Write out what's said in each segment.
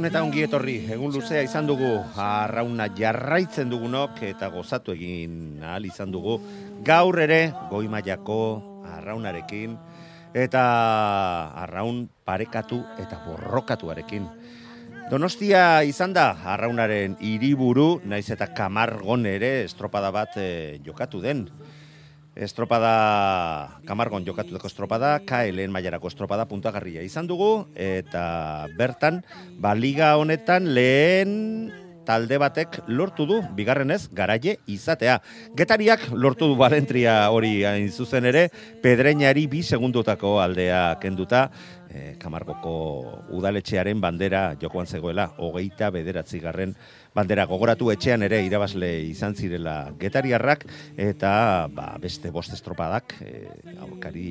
Gabon eta ongi etorri, egun luzea izan dugu, arrauna jarraitzen dugunok eta gozatu egin ahal izan dugu. Gaur ere, goi mailako arraunarekin, eta arraun parekatu eta borrokatuarekin. Donostia izan da, arraunaren hiriburu, naiz eta kamargon ere estropada bat eh, jokatu den. Estropada, kamargon jokatutako estropada, KLN mailarako estropada puntagarria izan dugu, eta bertan, ba, liga honetan lehen talde batek lortu du, bigarrenez, garaie izatea. Getariak lortu du balentria hori hain zuzen ere, pedreñari bi segundutako aldea kenduta, eh, Kamargoko udaletxearen bandera jokoan zegoela, hogeita bederatzi garren bandera gogoratu etxean ere irabazle izan zirela getariarrak, eta ba, beste bost estropadak e, aurkari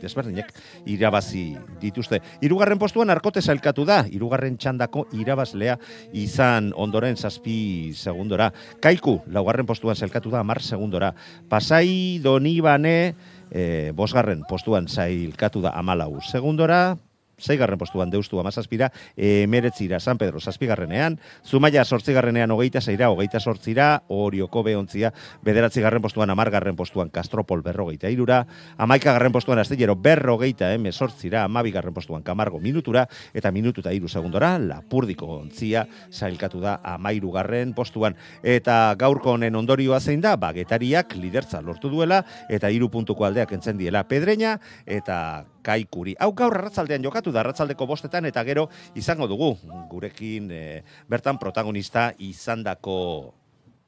desberdinek irabazi dituzte. Hirugarren postuan arkote sailkatu da, hirugarren txandako irabazlea izan ondoren zazpi segundora. Kaiku, laugarren postuan sailkatu da, mar segundora. Pasai Donibane, e, bosgarren postuan zailkatu da amalau segundora, zeigarren postuan deustu amazazpira, emeretzira San Pedro zazpigarrenean, Zumaia sortzigarrenean hogeita zeira, hogeita sortzira, Orioko behontzia, bederatzigarren postuan amargarren postuan Kastropol berrogeita irura, amaikagarren postuan astillero berrogeita eme sortzira, amabigarren postuan Kamargo minutura, eta minututa iru segundora, Lapurdiko ontzia, zailkatu da amairugarren postuan, eta gaurko honen ondorioa zein da, bagetariak lidertza lortu duela, eta hiru puntuko aldeak entzen diela pedreña, eta kaikuri. Hau gaur arratzaldean jokatu da arratzaldeko bostetan eta gero izango dugu gurekin eh, bertan protagonista izandako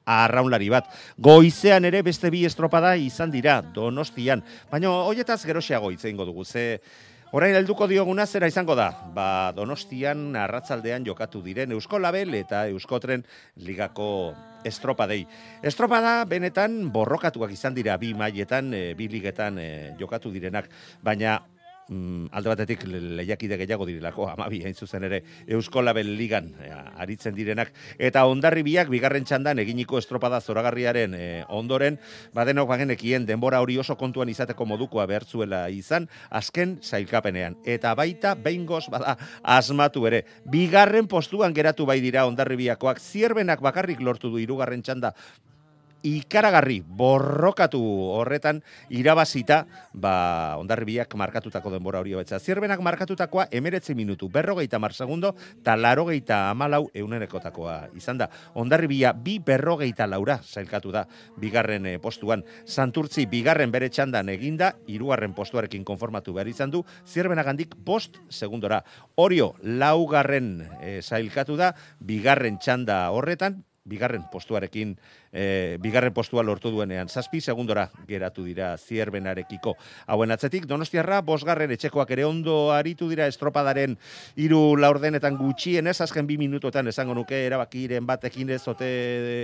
arraunlari bat. Goizean ere beste bi estropada izan dira Donostian, baina hoietaz geroxeago hitz egingo dugu. Ze Orain helduko dioguna zera izango da, ba Donostian arratzaldean jokatu diren Eusko Label eta Euskotren ligako estropadei. Estropada benetan borrokatuak izan dira bi mailetan, e, bi ligetan e, jokatu direnak, baina mm, alde batetik le- lehiakide gehiago direlako, amabi hain zuzen ere, Eusko Label Ligan e, aritzen direnak, eta ondarribiak bigarren txandan eginiko estropada zoragarriaren e, ondoren, badenok bagenekien denbora hori oso kontuan izateko modukoa behartzuela izan, azken zailkapenean. Eta baita, behingoz bada, asmatu ere. Bigarren postuan geratu bai dira ondarribiakoak, zierbenak bakarrik lortu du hirugarren txanda, ikaragarri borrokatu horretan irabazita ba ondarribiak markatutako denbora hori hobetza. Zierbenak markatutakoa emeretzi minutu, berrogeita mar segundo, eta larogeita amalau eunenekotakoa izan da. Ondarribia bi berrogeita laura zailkatu da bigarren eh, postuan. Santurtzi bigarren bere txandan eginda, hirugarren postuarekin konformatu behar izan du, zierbenagandik post segundora. Orio, laugarren zailkatu da, bigarren txanda horretan, bigarren postuarekin, e, bigarren postua lortu duenean, zazpi segundora geratu dira zierbenarekiko. Hauen atzetik, Donostiarra, bosgarren etxekoak ere ondo aritu dira estropadaren hiru laurdenetan gutxienez, azken bi minutotan esango nuke erabakiren batekin ez ote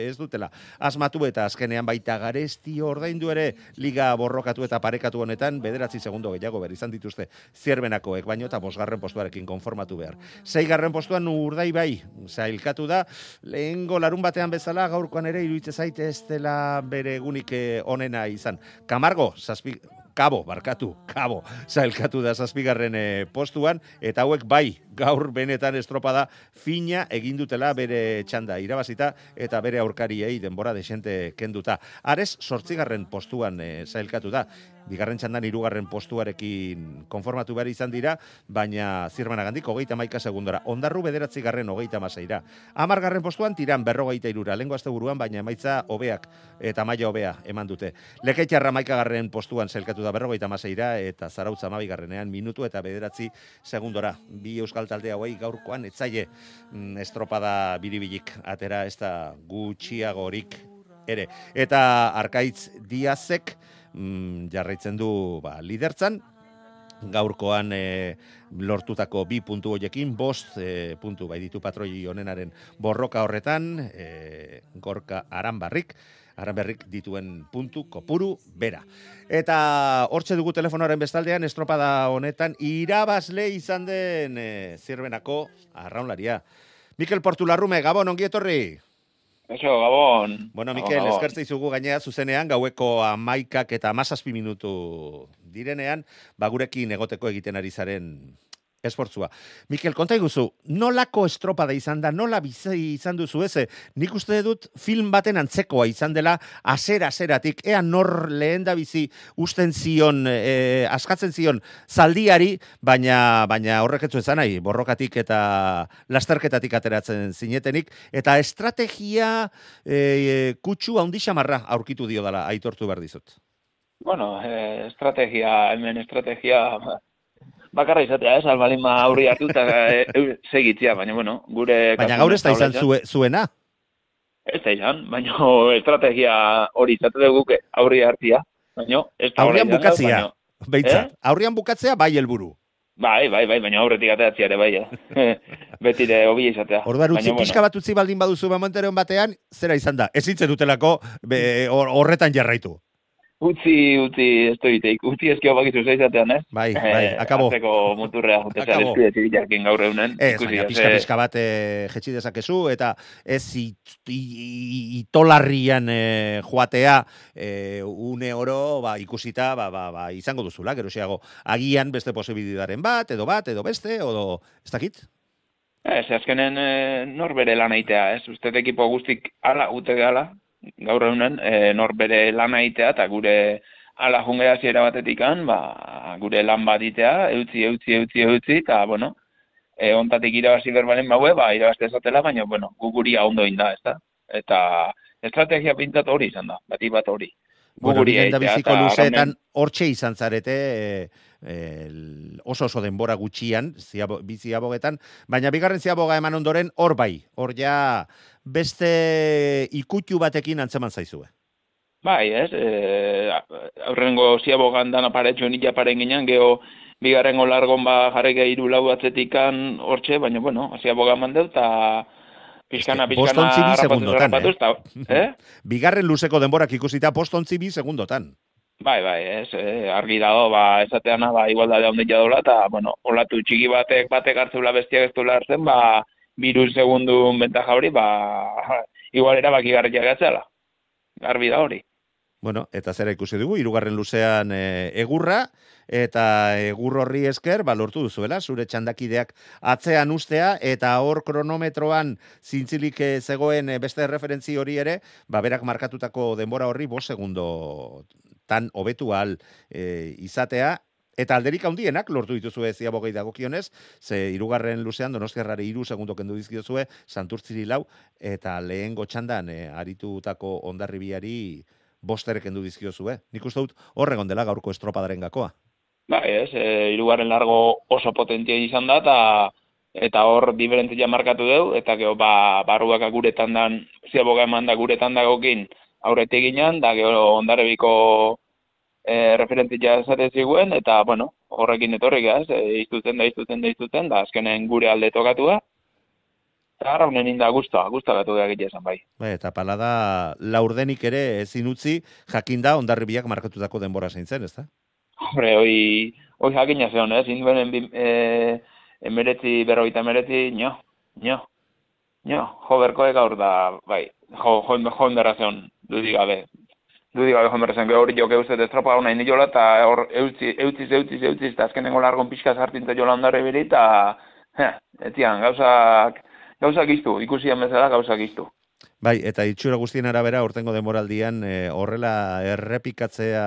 ez dutela. Asmatu eta azkenean baita garesti ordaindu ere liga borrokatu eta parekatu honetan, bederatzi segundo gehiago behar izan dituzte zierbenakoek baino eta bosgarren postuarekin konformatu behar. Seigarren postuan urdai bai, zailkatu da, lehengo larun batean bezala, gaurkoan ere iruditzen zaite ez dela bere egunik eh, onena izan. Kamargo, zazpi, kabo, barkatu, kabo, zailkatu da zazpigarren e, postuan, eta hauek bai, gaur benetan estropada fina egin dutela bere txanda irabazita, eta bere aurkariei denbora desente kenduta. Ares, sortzigarren postuan e, zailkatu da, bigarren txandan hirugarren postuarekin konformatu behar izan dira, baina zirmana gandik hogeita maika segundora. Ondarru bederatzi garren hogeita masaira. Amargarren postuan tiran berrogeita irura. Lengo azte buruan, baina emaitza hobeak eta maila hobea eman dute. Leketxarra maika garren postuan zelkatu da berrogeita masaira eta zarautza mabigarrenean minutu eta bederatzi segundora. Bi euskal talde hauei gaurkoan etzaile mm, estropada biribilik atera ez da gutxiagorik ere. Eta arkaitz diazek, mm, jarraitzen du ba, lidertzan, gaurkoan e, lortutako bi puntu hoiekin, bost e, puntu bai ditu patroi honenaren borroka horretan, e, gorka aranbarrik, aranberrik dituen puntu kopuru bera. Eta hortxe dugu telefonoaren bestaldean, estropada honetan, irabazle izan den e, zirbenako arraunlaria. Mikel Portularrume, Gabon, ongi etorri? Eso, Gabon. Bueno, Mikel, Gabon. eskertza izugu gainea zuzenean, gaueko amaikak eta amazazpi minutu direnean, bagurekin egoteko egiten ari zaren esportzua. Mikel, konta iguzu, nolako estropada izan da, nola bizi izan duzu eze? Nik uste dut film baten antzekoa izan dela, asera-aseratik, ea nor lehen da bizi usten zion, e, askatzen zion zaldiari, baina, baina horrek etzu ezan nahi, borrokatik eta lasterketatik ateratzen zinetenik, eta estrategia e, kutsu haundi xamarra aurkitu dio dela, aitortu behar dizut. Bueno, eh, estrategia, hemen estrategia bakarra izatea, ez, albalin ma aurri hartu eta eh, segitzea, baina, bueno, gure... Baina gaur ez da izan zue, zuena. Ez da izan, baina estrategia hori izate dugu aurri hartzia, baina... Ez da Aurrian bukatzea. baina- Beitzat, Eh? aurrian bukatzea bai helburu. Bai, bai, bai, baina aurretik ateratzea ere bai, eh. Betire hobi izatea. Orduan utzi Baina, pixka bat utzi baldin baduzu momenturen batean, zera izan da. Ez hitze dutelako horretan jarraitu. Utzi, utzi, ez du iteik. Utzi eskio bakizu zeizatean, ez? Bai, bai, akabo. Azteko muturrea, jute zer Akabo. eskide txiritarkin gaur eunen. Ez, Ikusi, baina pixka eh, pixka bat e, jetxi dezakezu, eta ez it, i, i, itolarrian e, joatea e, une oro ba, ikusita ba, ba, ba, izango duzula, geroxiago agian beste posibilidaren bat, edo bat, edo beste, edo ez dakit? Ez, azkenen nor bere lan aitea, ez? Uste ekipo guztik ala, ute gala, gaur egunen, e, nor bere lan aitea, eta gure ala jungea ziera batetikan, ba, gure lan bat itea, eutzi, eutzi, eutzi, eutzi, eta, bueno, e, ontatik irabazi berbalen baue, ba, irabazte esatela, baina, bueno, guguria ondo inda, ez da? Eta estrategia pintat hori izan da, bati bat hori. Bueno, Guguria da egitea, biziko eta luzeetan hortxe izan zarete e, el- oso oso denbora gutxian, ziabo, bi ziabogetan, baina bigarren ziaboga eman ondoren hor bai, hor ja beste ikutu batekin antzeman zaizue. Bai, ez, e, aurrengo ziabogan dana paretxo nila paren ginen, geho bigarrengo largon ba jarrike hiru lau atzetikan hortxe, baina bueno, ziaboga mandeu, eta pixkana, pixkana segundotan, harrapatuz, eta, eh? Bigarren luzeko denborak ikusita postontzi bi segundotan. Bai, bai, ez, eh, argi dago, ba, esateana, ba, igualdade handia dola, eta, bueno, olatu txiki batek, batek hartzula bestiak ez hartzen, ba, biru segundun bentaja hori, ba, igual erabaki garriak gatzela. Garbi da hori. Bueno, eta zera ikusi dugu, hirugarren luzean e, egurra, eta egur horri esker, ba, lortu duzuela, zure txandakideak atzean ustea, eta hor kronometroan zintzilik eh, zegoen eh, beste referentzi hori ere, ba, berak markatutako denbora horri bos segundo tan hobetu al e, izatea, Eta alderik handienak lortu dituzue ziabogei dagokionez, ze irugarren luzean donostiarrari iru segundo kendu dizkiozue, santurtziri lau, eta lehen gotxandan e, aritutako ondarribiari bosterek kendu dizkiozue. Nik uste dut horregon dela gaurko estropadaren gakoa. Bai, ez, e, irugarren largo oso potentia izan da, eta eta hor diferentzia markatu dugu, eta gero ba, barruak gure tandan, ziaboga eman da gure tandagokin aurretik ginen, da gero ondarrebiko e, referentzia esate ziguen, eta, bueno, horrekin etorri gaz, e, iztutzen da, iztutzen da, iztutzen da, azkenen gure alde tokatu da, eta arraunen inda guztua, guztua gatu da egitea esan bai. Bai, eta palada laurdenik ere ezin utzi jakinda ondarribiak markatutako denbora zein zen, ezta? Hombre, hoi, hoi jakina zeon, ez? Induen e, emeretzi, berrogeita emeretzi, nio, nio, nio, jo berkoek gaur da, bai, jo, jo, jo enderra zeon, dudik dudi gabe joan berrezen, hori joke uste estropa hona indi jola, eta hor eutzi, eutziz, eutziz, eutziz, eta azkenengo largon pixka sartintza jola ondare beri, eta, he, etian, gauzak, gauzak iztu, ikusian bezala gauzak iztu. Bai, eta itxura guztien arabera, urtengo demoraldian, e, horrela errepikatzea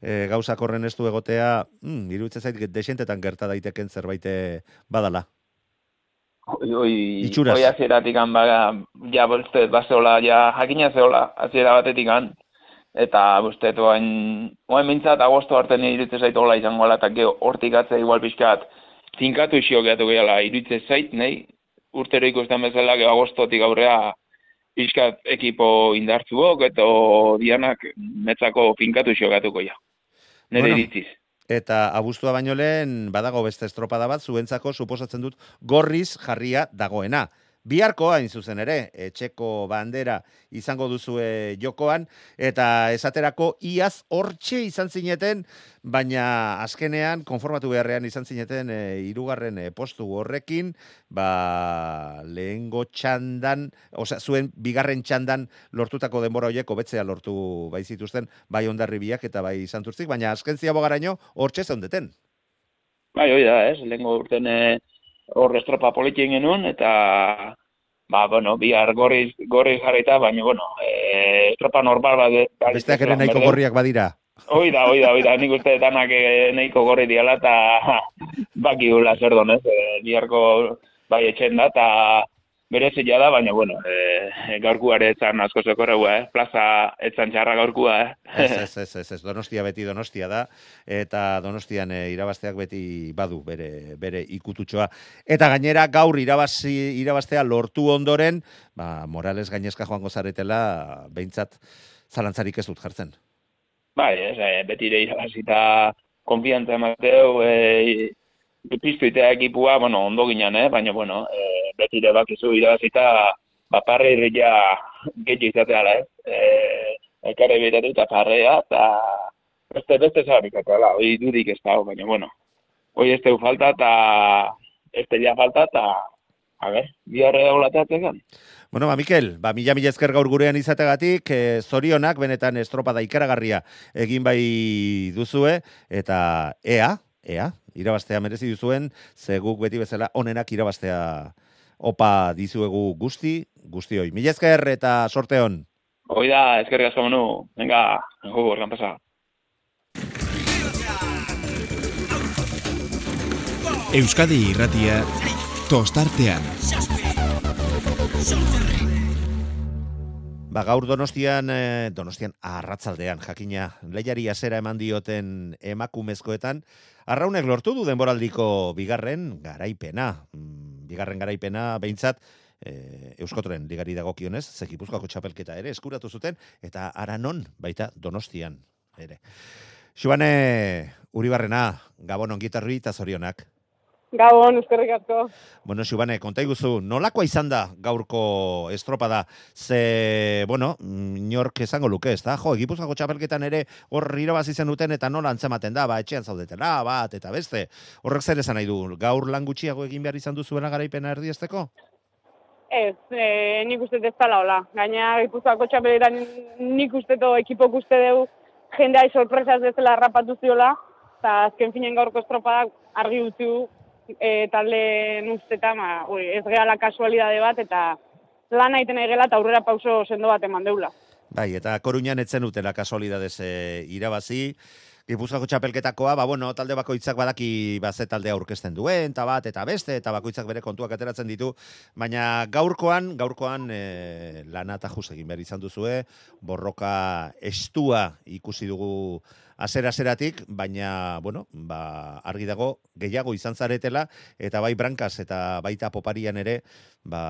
e, gauzak horren ez du egotea, mm, iruditzen zait, desentetan gerta daiteken zerbait eh, badala. Oi, Itxuraz. oi azieratik ba, ja, boste, bazeola, ja, jakina zeola, aziera batetik eta boste, oain, oain mintzat, agosto arte nire iruditzen zait hola izango ala, eta geho, hortik atzea igual pixkat, zinkatu isio gehiatu gehiala, iruditzen zait, nahi, urtero ikusten bezala, geho, agostotik aurrea, pixkat ekipo indartzuok, eta dianak metzako finkatu isio gehiatuko ja. Nere Bueno. iritziz. Eta abuztua baino lehen, badago beste estropada bat, zuentzako suposatzen dut gorriz jarria dagoena. Biharko hain zuzen ere, etxeko bandera izango duzue jokoan, eta esaterako iaz hortxe izan zineten, baina azkenean, konformatu beharrean izan zineten, e, irugarren e, postu horrekin, ba, lehengo txandan, osea, zuen bigarren txandan lortutako denbora horiek hobetzea lortu bai zituzten, bai ondarribiak eta bai santurtzik, baina azken ziabogaraino hortxe zeundeten. Bai, hoi da, ez, lehenko urten eh, hor estropa politien genuen, eta, ba, bueno, bihar gorriz, gorriz jarrita, baina, bueno, eh, estropa normal bat. Besteak ere nahiko gorriak badira. Hoi da, hoi da, hoi da, nik uste danak eh, nahiko gorri diala, eta baki gula zer donez, eh, biharko bai etxen da, eta berezia da, baina, bueno, eh, gaurkuare etzan asko zekorreua, eh? plaza etzan txarra gaurkua, eh? Ez, ez, ez, ez, ez, donostia beti donostia da, eta donostian e, irabazteak beti badu bere, bere ikututxoa. Eta gainera gaur irabazi, irabaztea lortu ondoren, ba, Morales gainezka joango zaretela, behintzat zalantzarik ez dut jartzen. Bai, ez, eh, beti ere irabazita konfiantza emateu, eh, piztuitea ekipua, bueno, ondo ginen, eh? baina, bueno, eh, beti ere bakizu irabazita, ba, parre irria getxo izateala, ez? Eh, ekarre betatu eta parrea, eta beste, beste zabikateala, hori dudik ez da, baina, bueno, hori ez falta, eta ez telia falta, eta, a ber, biharre daulateatzen Bueno, ba, Mikel, ba, mila mila ezker gaur gurean izategatik, e, zorionak benetan estropada ikaragarria egin bai duzue, eta ea, ea, irabaztea merezi duzuen, ze guk beti bezala onenak irabaztea opa dizuegu guzti, guztioi. Mila ezker eta sorte hon. Hoi da, eskerrik asko menu, venga, gu, organ pasa. Euskadi irratia tostartean. Ba, gaur donostian, eh, donostian arratzaldean, jakina, lehiari azera eman dioten emakumezkoetan, arraunek lortu du denboraldiko bigarren garaipena. Mm, Bigarren garaipena, behintzat, e, Euskotren ligari dagokionez, zekipuzkoako txapelketa ere eskuratu zuten, eta aranon baita donostian ere. Xubane, Uribarrena, Gabon ongitarri eta zorionak. Gabon, eskerrik asko. Bueno, Xubane, konta iguzu, nolakoa izan da gaurko estropada? Ze, bueno, inork esango luke, ez da? Jo, egipuzkako txapelketan ere hor irabazi zen duten eta nola antzematen da, ba, etxean zaudetela, bat, eta beste. Horrek zer esan nahi du, gaur lan gutxiago egin behar izan duzuela garaipena erdiesteko? Ez, e, nik uste ez dela hola. Gaina, Gipuzkoako txapeletan nik uste to ekipok uste dugu jendea sorpresaz ez dela rapatu ziola, eta azken finen gaurko estropadak argi utzi du e, talde usteta, ma, oi, ez gehala kasualidade bat, eta lan aiten egela eta aurrera pauso sendo bat eman deula. Bai, eta koruñan etzen utela kasualidadez e, irabazi, Gipuzkoako txapelketakoa, ba, bueno, talde bakoitzak badaki ba, ze taldea aurkezten duen, eta bat, eta beste, eta bakoitzak bere kontuak ateratzen ditu, baina gaurkoan, gaurkoan e, lana eta juz egin behar izan duzue, borroka estua ikusi dugu azera-azeratik, baina, bueno, ba, argi dago, gehiago izan zaretela, eta bai brankaz eta baita poparian ere, ba,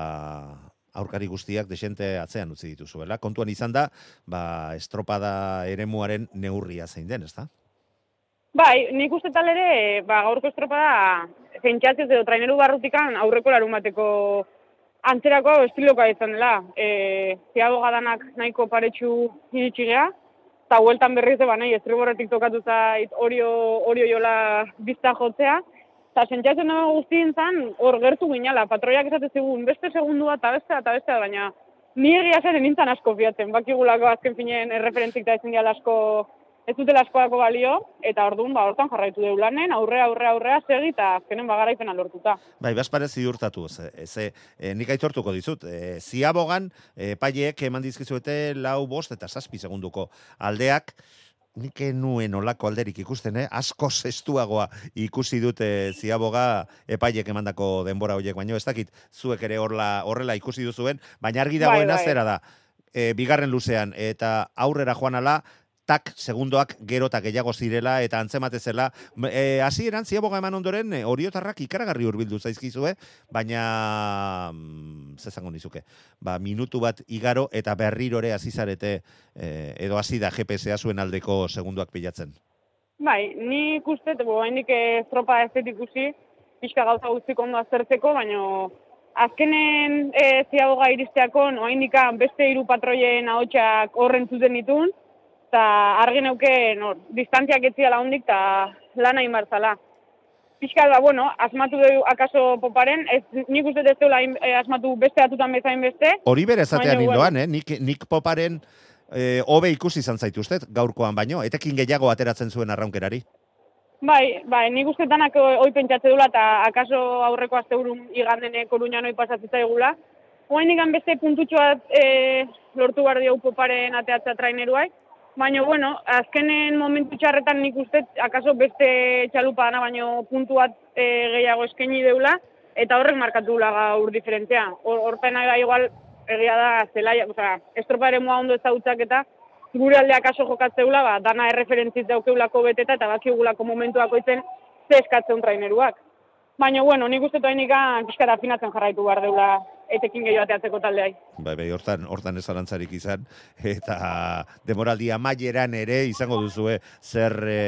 aurkari guztiak desente atzean utzi dituzuela. Kontuan izan da, ba, estropada eremuaren neurria zein den, ezta? Bai, nik uste tal ere, ba, gaurko estropada, zentxatzez edo traineru barrutikan aurreko larun bateko antzerako estiloka izan dela. E, Ziago gadanak nahiko paretsu iritsi geha, eta hueltan berriz eba nahi, estriborretik tokatu zait orio, orio jola bizta jotzea, eta zentxatzen dago guztien zan, hor gertu ginala, patroiak esate zigun, beste segundu eta beste, eta beste, baina Ni egia zen nintzen asko fiatzen, bakigulako azken finean erreferentzik da ezin asko, ez dutela askoako balio, eta orduan, ba, hortan jarraitu deu lanen, aurrea, aurrea, aurrea, segi, eta azkenen bagaraipena lortuta. Bai, baspare ziurtatu, ze, ze e, nik aitortuko dizut. E, ziabogan, e, paiek eman dizkizuete lau bost eta zazpi segunduko aldeak, nik nuen olako alderik ikusten, eh? asko zestuagoa ikusi dute ziaboga epaiek emandako denbora horiek, baino ez dakit zuek ere horla, horrela ikusi duzuen, baina argi dagoena bai. zera da, e, bigarren luzean, eta aurrera joan ala, tak segundoak gero eta gehiago zirela eta antzemate zela. E, hasieran ziaboga eman ondoren e, oriotarrak ikaragarri hurbildu zaizkizue, baina mm, ze esango nizuke. Ba, minutu bat igaro eta berrirore hasi zarete e, edo hasi da GPS-a zuen aldeko segundoak pilatzen. Bai, ni ikuste, bo, hainik estropa ez dut ikusi, pixka gauza guztik ondo aztertzeko, baina azkenen e, ziagoga iristeako, no, beste hiru patroien ahotsak horren zuten ditun, eta argi neuke, no, distantziak etziala hondik, eta lan hain barzala. Pixka da, bueno, asmatu du akaso poparen, ez, nik uste ez duela eh, asmatu beste atutan bezain beste, Hori bere esatean Baina, indoan, eh? nik, nik poparen e, hobe ikusi izan zaituztet gaurkoan baino, etekin gehiago ateratzen zuen arraunkerari. Bai, bai, nik uste danak hoi pentsatze dula eta akaso aurreko asteburun igandene koruñan hoi pasatzitza egula. Hoain igan beste puntutxo bat e, lortu behar diogu poparen ateatza traineruai. Baina, bueno, azkenen momentu txarretan nik uste akaso beste txalupa dana, baino puntu bat e, gehiago eskaini deula, eta horrek markatu dula gaur diferentzia. Hor, horpena da igual egia da zelaia, osea, estropa ere mua ondo ezagutzak eta gure aldeak aso jokatzeula, ba, dana erreferentziz daukeulako beteta eta bakigulako momentuako itzen ze eskatzen traineruak. Baina, bueno, nik uste toainika pixkara afinatzen jarraitu behar deula etekin gehiago ateatzeko taldeai. Bai, bai, hortan, hortan ez zarantzarik izan, eta demoraldi amaieran ere izango duzue zer e,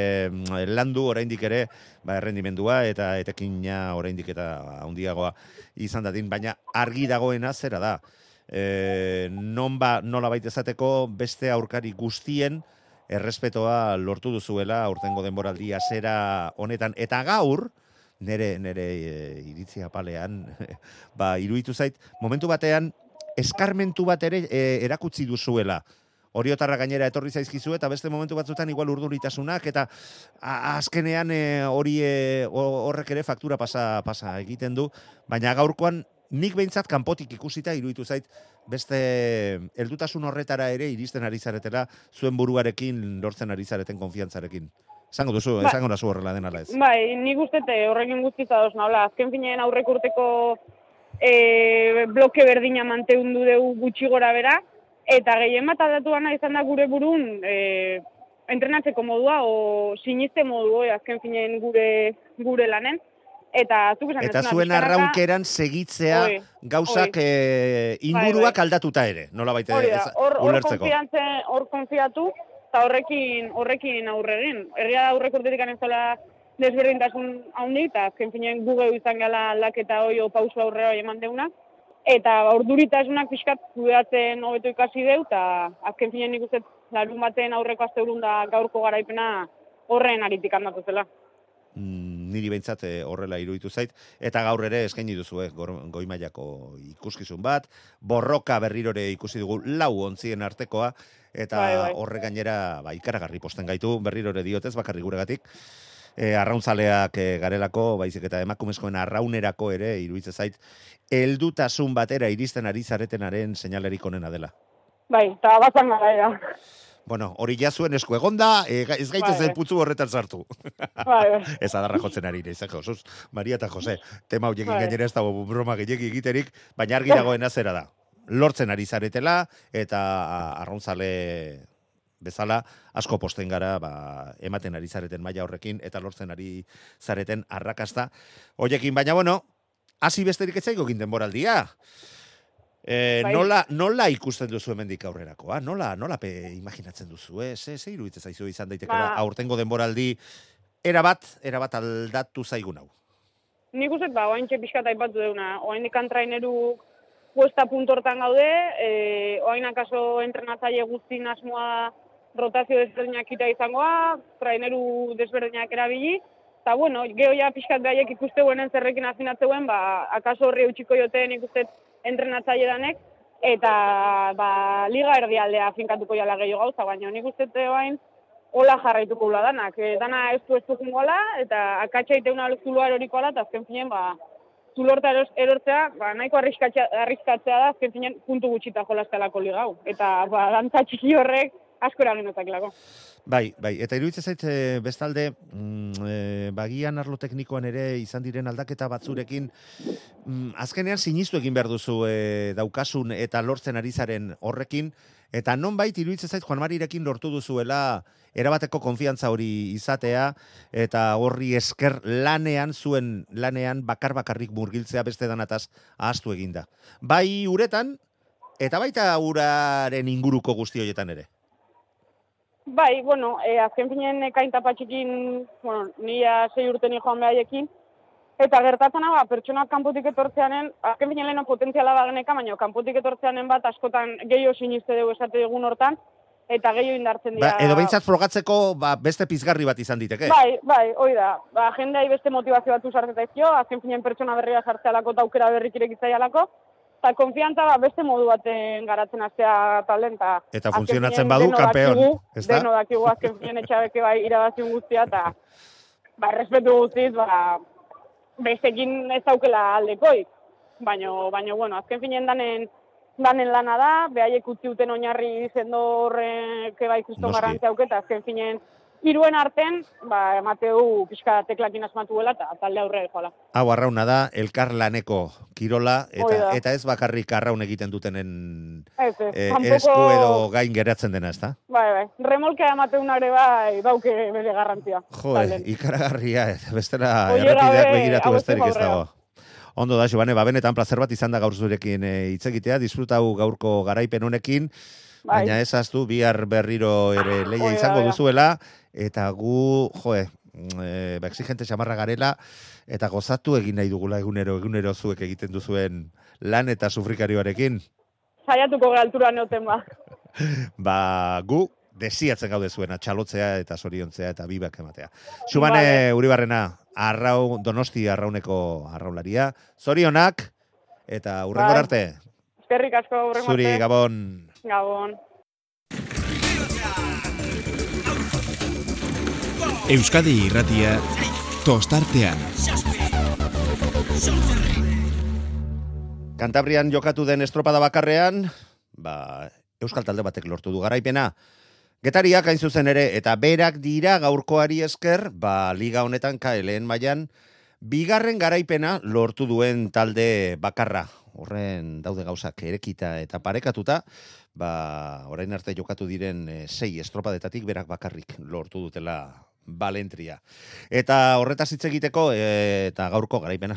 landu oraindik ere, ba, errendimendua eta etekina oraindik eta handiagoa izan dadin, baina argi dagoena zera da. E, non ba, nola baita esateko beste aurkari guztien errespetoa lortu duzuela aurtengo denboraldia zera honetan, eta gaur, nere, nere e, iritzi apalean, ba, iruditu zait, momentu batean, eskarmentu bat ere e, erakutsi duzuela. Oriotarra gainera etorri zaizkizu eta beste momentu batzutan igual urduritasunak eta azkenean e, hori e, ho- horrek ere faktura pasa, pasa egiten du, baina gaurkoan nik behintzat kanpotik ikusita iruditu zait beste heldutasun horretara ere iristen ari zaretela zuen buruarekin lortzen ari zareten konfiantzarekin. Esango duzu, Ba- esango nazu horrela den ala ez. Bai, nik uste te horrekin guztiz ados naula. Azken finean aurrek urteko e, bloke berdina manteundu dugu gutxi gora bera, eta gehien bat aldatu gana izan da gure burun e, entrenatzeko modua o siniste modu e, azken finean gure gure lanen. Eta zuk esan Eta zuen arraunkeran segitzea Hoi, gauzak eh, inguruak aldatuta ere, nola konfiantze- hor konfiatu, eta horrekin, horrekin aurre egin. Egia da aurrek urtetik ez zela desberdintasun handi, eta azken finean guge izan gala aldaketa hoi o pausu aurrera hoi eman deuna. Eta urduritasunak pixkat kudeatzen hobeto ikasi deu, eta azken finean nik uste larun baten aurreko asteurun da gaurko garaipena horren aritik handatu zela. Mm, niri behintzat eh, horrela iruditu zait, eta gaur ere eskaini duzu eh, goi mailako ikuskizun bat, borroka berrirore ikusi dugu lau ontzien artekoa, eta Bai, bai. horre gainera ba, ikaragarri posten gaitu berrirore diotez, bakarri guregatik, e, arrauntzaleak e, garelako, baizik eta emakumezkoen arraunerako ere iruditzen zait, heldutasun batera iristen ari zaretenaren seinalerik onena dela. Bai, eta bazan gara. Bueno, hori ja zuen esku egonda, e, ez gaitezen Bai, putzu horretan sartu. Bai, ez adarra jotzen ari naiz, eh, Josuz, Maria eta Jose, tema hoiekin Bai. gainera ez dago broma gehiagi egiterik, baina argi dagoena zera da. Lortzen ari zaretela, eta arrauntzale bezala asko posten gara ba, ematen ari zareten maila horrekin eta lortzen ari zareten arrakasta hoiekin baina bueno hasi besterik ez zaigo egin denboraldia E, Bai. nola, nola ikusten duzu hemendik aurrerakoa? Nola, nola pe imaginatzen duzu, eh? Ze, ze iruditzen zaizu izan daitekela Ba. aurtengo denboraldi erabat, erabat aldatu zaigun hau. Nik uste, ba, oain pixkat aipatu deuna. Oain ikan traineru puesta puntortan gaude, e, oain akaso entrenatzaile guztin asmoa rotazio desberdinak ita izangoa, traineru desberdinak erabili, eta bueno, geho ja pixkat gaiek ikuste guenen zerrekin afinatzeuen, ba, akaso horri eutxiko joten ikuste entrenatzaile danek, eta ba, liga erdialdea finkatuko jala gehiago gauza, baina nik uste oain hola jarraituko gula danak. E, dana ez du ez du jungoala, eta akatsa iteuna zuloa eroriko ala, eta azken finen, ba, zulorta erortzea, ba, nahiko arriskatzea, arriskatzea da, azken finen, puntu gutxita jolaztelako ligau. Eta, ba, dantza txiki horrek, asko eragin lako. Bai, bai, eta iruditzen zait e, bestalde, mm, e, bagian arlo teknikoan ere izan diren aldaketa batzurekin, mm, azkenean sinistu egin behar duzu e, daukasun eta lortzen ari zaren horrekin, eta non bait iruditzen zait Juan Marirekin lortu duzuela erabateko konfiantza hori izatea, eta horri esker lanean, zuen lanean bakar bakarrik murgiltzea beste danataz ahaztu eginda. Bai uretan, eta baita uraren inguruko guzti horietan ere. Bai, bueno, e, azken finen ekain tapatxikin, bueno, nila sei urte ni joan behaiekin, eta gertatzen ba, pertsonak kanpotik etortzeanen, azken finen leheno potentziala bageneka, baina kanpotik etortzeanen bat askotan gehiago siniste dugu esate dugun hortan, eta gehiago indartzen dira. Ba, edo behintzat frogatzeko ba, beste pizgarri bat izan diteke. Bai, bai, hoi da. Ba, jendea beste motivazio batzu sartzeta izio, azken finen pertsona berria jartzealako eta aukera berrik irekitzaialako, eta konfiantza ba, beste modu baten garatzen aztea talen, eta... Eta funtzionatzen badu, kampeon, ez da? Deno dakigu azken finen etxabeke bai irabaziun guztia, eta ba, respetu guztiz, ba, bestekin ez daukela aldekoik. Baina, baina, bueno, azken finen danen, danen lana da, behaiek utzi uten oinarri zendo horrek bai kriston garrantzia auketa, azken finen iruen arten, ba, emateu pixka teklakin asmatu dela eta talde aurre joala. Hau, arrauna da, elkar laneko kirola, eta, eta ez bakarrik arraun egiten dutenen ez, ez, eh, esku edo gain geratzen dena, ez da? Bai, bai, remolkea emateunare bai, dauke bere garrantzia. Jo, ikaragarria, bestela errepideak begiratu besterik ez dago. Ondo da, Jobane, ba, benetan placer bat izan da gaur zurekin eh, hitz egitea, disfrutau gaurko garaipen honekin, bai. baina ez aztu, bihar berriro ere leia izango duzuela, eta gu, joe, e, ba, exigente xamarra garela, eta gozatu egin nahi dugula egunero, egunero zuek egiten duzuen lan eta sufrikarioarekin. Zaiatuko galtura neoten ba. ba, gu, desiatzen gaude zuena, txalotzea eta soriontzea eta bibak ematea. Xubane, vale. uri barrena, arrau, donosti arrauneko arraularia, zorionak, eta urrengor arte. Eskerrik asko, urrengor arte. Zuri, Gabon. Gabon. Euskadi irratia tostartean. Kantabrian jokatu den estropada bakarrean, ba, Euskal talde batek lortu du garaipena. Getariak hain zuzen ere, eta berak dira gaurkoari esker, ba, liga honetan kaeleen mailan bigarren garaipena lortu duen talde bakarra. Horren daude gauzak erekita eta parekatuta, ba, orain arte jokatu diren e, sei estropadetatik berak bakarrik lortu dutela balentria. Eta horretaz hitz egiteko, e, eta gaurko garaipena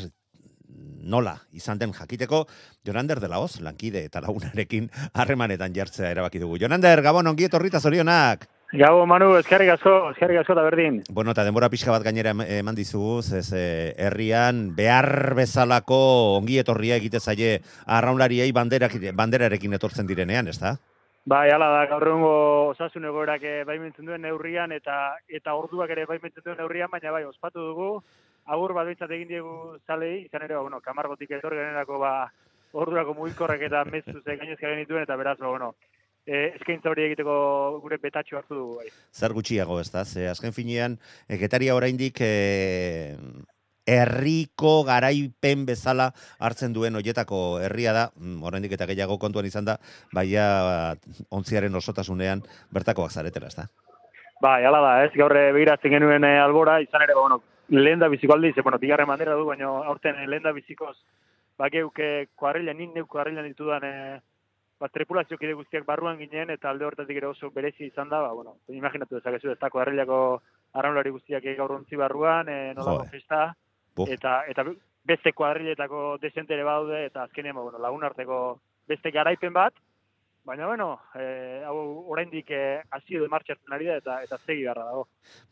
nola izan den jakiteko, Jonander de la Oz, lankide eta lagunarekin harremanetan jartzea erabaki dugu. Jonander, Gabon, ongi etorrita zorionak! Gabo, Manu, eskerrik asko, eskerrik asko da berdin. Bueno, eta denbora pixka bat gainera eman dizugu, ez herrian behar bezalako ongi etorria egite zaie arraunlariei banderarekin etortzen direnean, ez da? Bai, ala da, gaur egungo osasun egoerak eh, baimentzen duen neurrian, eta eta orduak ere baimentzen duen neurrian, baina bai, ospatu dugu, agur bat egin diegu zalei, izan ere, ba, bueno, kamargotik etor generako, ba, ordurako mugikorrek eta mezu ze gainezka genituen, eta beraz, ba, bueno, e, eskaintza hori egiteko gure betatxo hartu dugu, bai. Zer gutxiago, ez da? Ze, azken finean, eketaria oraindik e, herriko garaipen bezala hartzen duen hoietako herria da, mm, oraindik eta gehiago kontuan izan da, baia ontziaren osotasunean bertakoak zaretela, ezta? Bai, hala da, ez, gaur eh, begiratzen genuen e, albora, izan ere, bueno, lehen da biziko aldiz, bueno, bigarren bandera du, baina aurten e, lehen da bizikoz, bakeuke kuarrila, nin neuk kuarrila ditudan, e, ba, tripulazio kide guztiak barruan ginen, eta alde hortatik ere oso berezi izan da, ba, bueno, imaginatu dezakezu, ez da kuarrilako arraunlari guztiak gaur ontzi barruan, e, nola festa, Eta, eta beste kuadriletako desentere baude, eta azkenean, ba, bueno, lagun arteko beste garaipen bat, Baina, bueno, eh, hau oraindik eh, hasi edo martxatzen ari da eta eta segi garra dago.